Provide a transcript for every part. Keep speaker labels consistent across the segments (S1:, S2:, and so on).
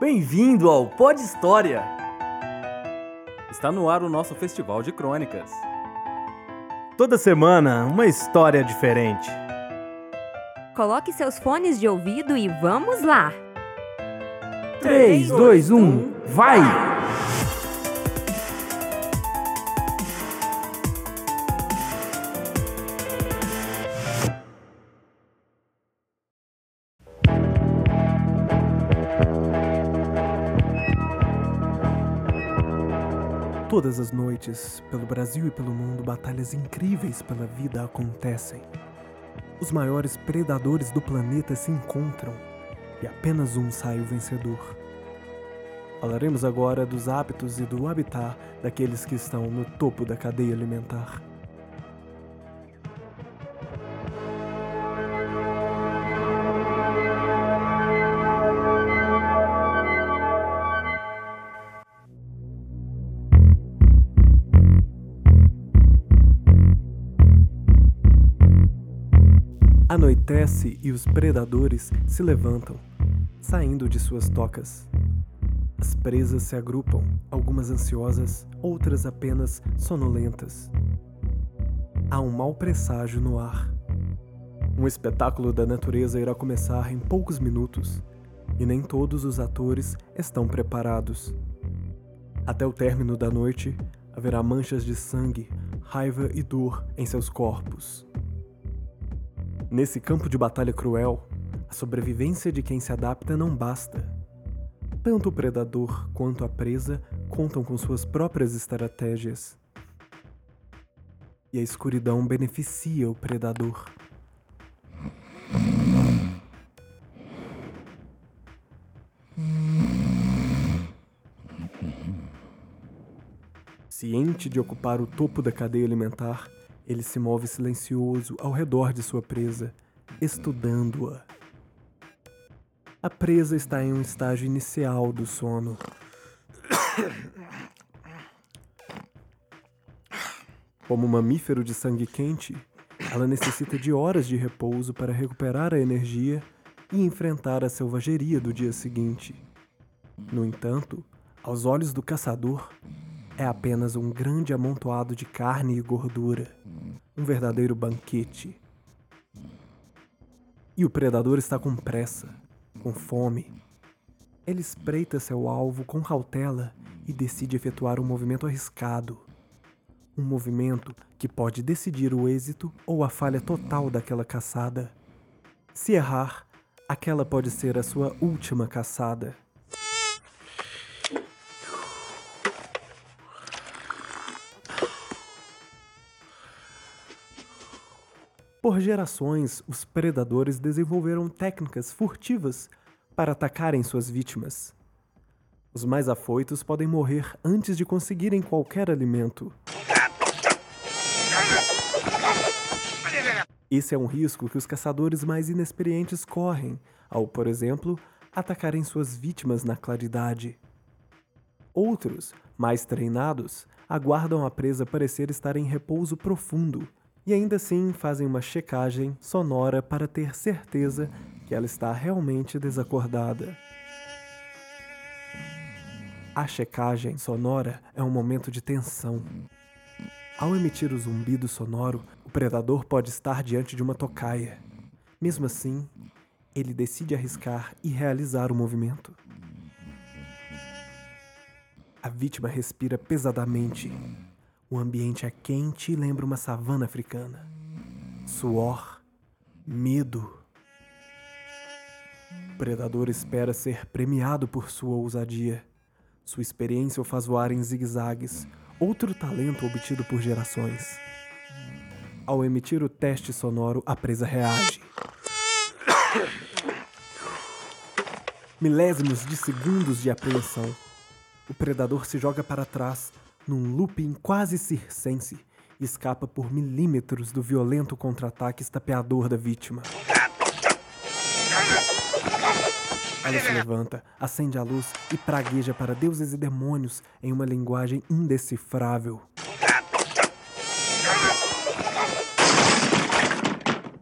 S1: Bem-vindo ao Pod História! Está no ar o nosso festival de crônicas.
S2: Toda semana, uma história diferente.
S3: Coloque seus fones de ouvido e vamos lá!
S2: 3, 2, 1, vai! Todas as noites, pelo Brasil e pelo mundo, batalhas incríveis pela vida acontecem. Os maiores predadores do planeta se encontram e apenas um sai o vencedor. Falaremos agora dos hábitos e do habitat daqueles que estão no topo da cadeia alimentar. Anoitece e os predadores se levantam, saindo de suas tocas. As presas se agrupam, algumas ansiosas, outras apenas sonolentas. Há um mau presságio no ar. Um espetáculo da natureza irá começar em poucos minutos, e nem todos os atores estão preparados. Até o término da noite, haverá manchas de sangue, raiva e dor em seus corpos. Nesse campo de batalha cruel, a sobrevivência de quem se adapta não basta. Tanto o predador quanto a presa contam com suas próprias estratégias. E a escuridão beneficia o predador. Ciente de ocupar o topo da cadeia alimentar, ele se move silencioso ao redor de sua presa, estudando-a. A presa está em um estágio inicial do sono. Como mamífero de sangue quente, ela necessita de horas de repouso para recuperar a energia e enfrentar a selvageria do dia seguinte. No entanto, aos olhos do caçador, é apenas um grande amontoado de carne e gordura, um verdadeiro banquete. E o predador está com pressa, com fome. Ele espreita seu alvo com cautela e decide efetuar um movimento arriscado. Um movimento que pode decidir o êxito ou a falha total daquela caçada. Se errar, aquela pode ser a sua última caçada. Por gerações, os predadores desenvolveram técnicas furtivas para atacarem suas vítimas. Os mais afoitos podem morrer antes de conseguirem qualquer alimento. Esse é um risco que os caçadores mais inexperientes correm ao, por exemplo, atacarem suas vítimas na claridade. Outros, mais treinados, aguardam a presa parecer estar em repouso profundo e ainda assim fazem uma checagem sonora para ter certeza que ela está realmente desacordada. A checagem sonora é um momento de tensão. Ao emitir o zumbido sonoro, o predador pode estar diante de uma tocaia. Mesmo assim, ele decide arriscar e realizar o movimento. A vítima respira pesadamente o ambiente é quente e lembra uma savana africana. Suor, medo. O predador espera ser premiado por sua ousadia. Sua experiência o faz voar em zigue-zagues, outro talento obtido por gerações. Ao emitir o teste sonoro, a presa reage. Milésimos de segundos de apreensão. O predador se joga para trás, num looping quase circense, escapa por milímetros do violento contra-ataque estapeador da vítima. Ela se levanta, acende a luz e pragueja para deuses e demônios em uma linguagem indecifrável.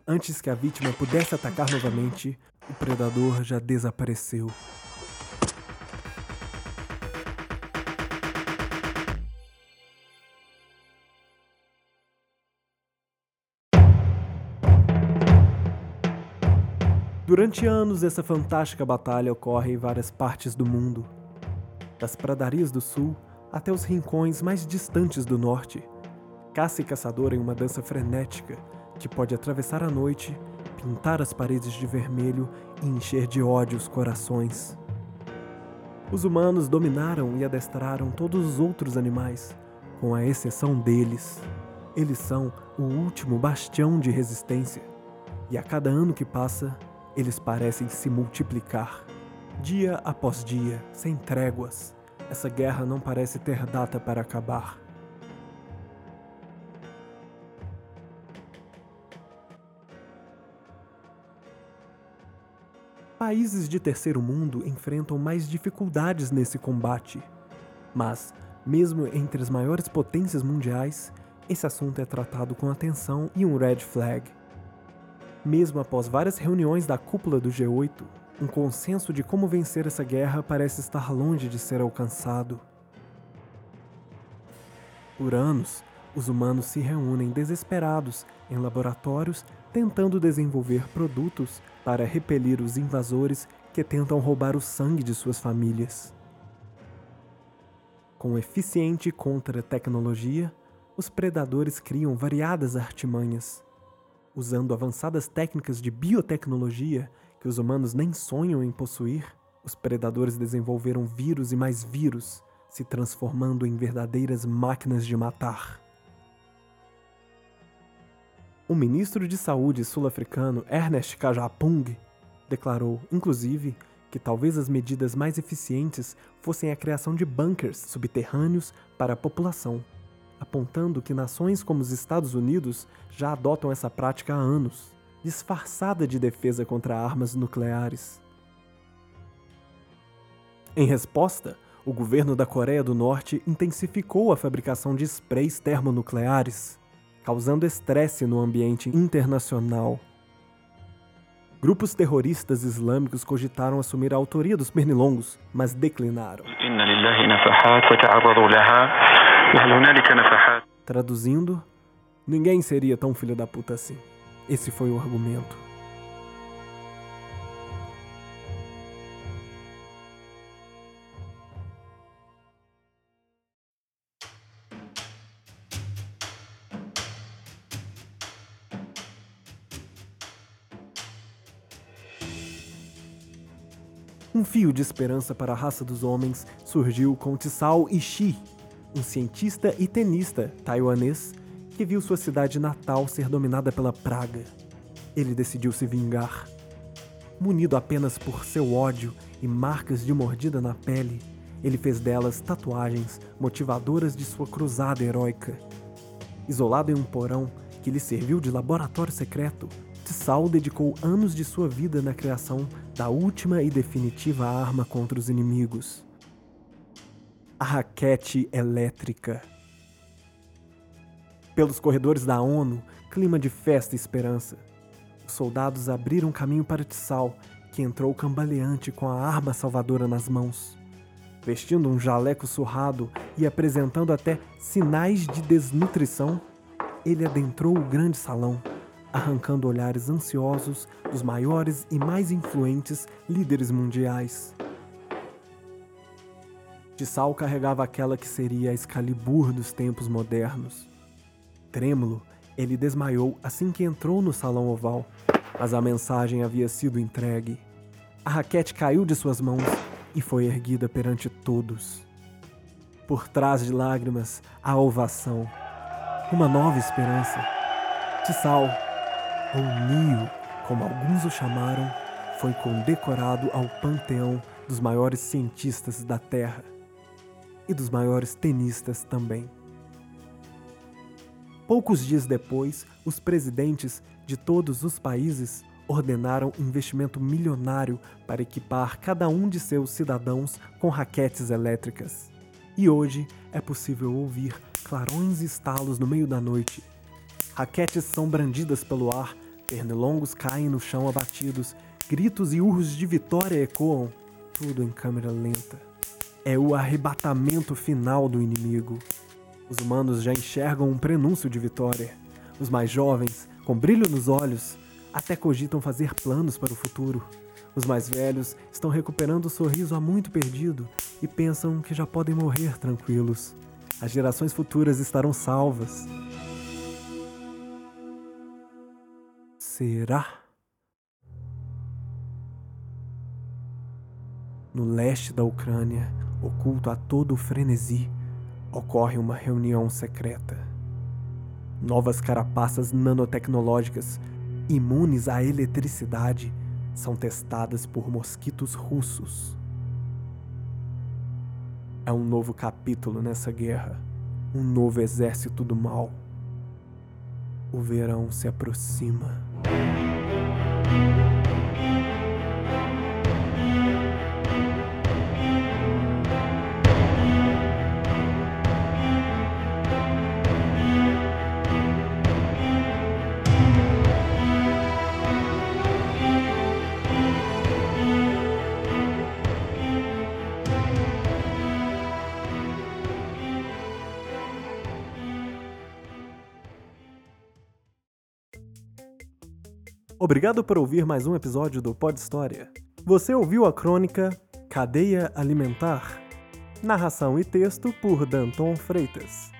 S2: Antes que a vítima pudesse atacar novamente, o predador já desapareceu. Durante anos, essa fantástica batalha ocorre em várias partes do mundo. Das pradarias do sul até os rincões mais distantes do norte. Caça e caçador em uma dança frenética que pode atravessar a noite, pintar as paredes de vermelho e encher de ódio os corações. Os humanos dominaram e adestraram todos os outros animais, com a exceção deles. Eles são o último bastião de resistência, e a cada ano que passa, eles parecem se multiplicar. Dia após dia, sem tréguas, essa guerra não parece ter data para acabar. Países de terceiro mundo enfrentam mais dificuldades nesse combate. Mas, mesmo entre as maiores potências mundiais, esse assunto é tratado com atenção e um red flag. Mesmo após várias reuniões da cúpula do G8, um consenso de como vencer essa guerra parece estar longe de ser alcançado. Por anos, os humanos se reúnem desesperados em laboratórios tentando desenvolver produtos para repelir os invasores que tentam roubar o sangue de suas famílias. Com eficiente contra-tecnologia, os predadores criam variadas artimanhas. Usando avançadas técnicas de biotecnologia que os humanos nem sonham em possuir, os predadores desenvolveram vírus e mais vírus, se transformando em verdadeiras máquinas de matar. O ministro de Saúde sul-africano Ernest Kajapung declarou, inclusive, que talvez as medidas mais eficientes fossem a criação de bunkers subterrâneos para a população, apontando que nações como os Estados Unidos já adotam essa prática há anos, disfarçada de defesa contra armas nucleares. Em resposta, o governo da Coreia do Norte intensificou a fabricação de sprays termonucleares causando estresse no ambiente internacional. Grupos terroristas islâmicos cogitaram assumir a autoria dos pernilongos, mas declinaram. Traduzindo, ninguém seria tão filho da puta assim. Esse foi o argumento. Um fio de esperança para a raça dos homens surgiu com Tsao Ishii, um cientista e tenista taiwanês que viu sua cidade natal ser dominada pela praga. Ele decidiu se vingar. Munido apenas por seu ódio e marcas de mordida na pele, ele fez delas tatuagens motivadoras de sua cruzada heróica. Isolado em um porão que lhe serviu de laboratório secreto, Tsao dedicou anos de sua vida na criação da última e definitiva arma contra os inimigos: raquete elétrica. Pelos corredores da ONU, clima de festa e esperança. Os soldados abriram caminho para Tsao, que entrou cambaleante com a arma salvadora nas mãos. Vestindo um jaleco surrado e apresentando até sinais de desnutrição, ele adentrou o grande salão arrancando olhares ansiosos dos maiores e mais influentes líderes mundiais. Tissal carregava aquela que seria a Excalibur dos tempos modernos. Trêmulo, ele desmaiou assim que entrou no salão oval, mas a mensagem havia sido entregue. A raquete caiu de suas mãos e foi erguida perante todos. Por trás de lágrimas, a ovação. Uma nova esperança. Tissal, ou Nio, como alguns o chamaram, foi condecorado ao panteão dos maiores cientistas da Terra e dos maiores tenistas também. Poucos dias depois, os presidentes de todos os países ordenaram um investimento milionário para equipar cada um de seus cidadãos com raquetes elétricas. E hoje é possível ouvir clarões e estalos no meio da noite Raquetes são brandidas pelo ar, pernilongos caem no chão abatidos, gritos e urros de vitória ecoam, tudo em câmera lenta. É o arrebatamento final do inimigo. Os humanos já enxergam um prenúncio de vitória. Os mais jovens, com brilho nos olhos, até cogitam fazer planos para o futuro. Os mais velhos estão recuperando o sorriso há muito perdido e pensam que já podem morrer tranquilos. As gerações futuras estarão salvas. Será? No leste da Ucrânia, oculto a todo o frenesi, ocorre uma reunião secreta. Novas carapaças nanotecnológicas, imunes à eletricidade, são testadas por mosquitos russos. É um novo capítulo nessa guerra, um novo exército do mal. O verão se aproxima. Obrigado por ouvir mais um episódio do Pod História. Você ouviu a crônica Cadeia Alimentar? Narração e texto por Danton Freitas.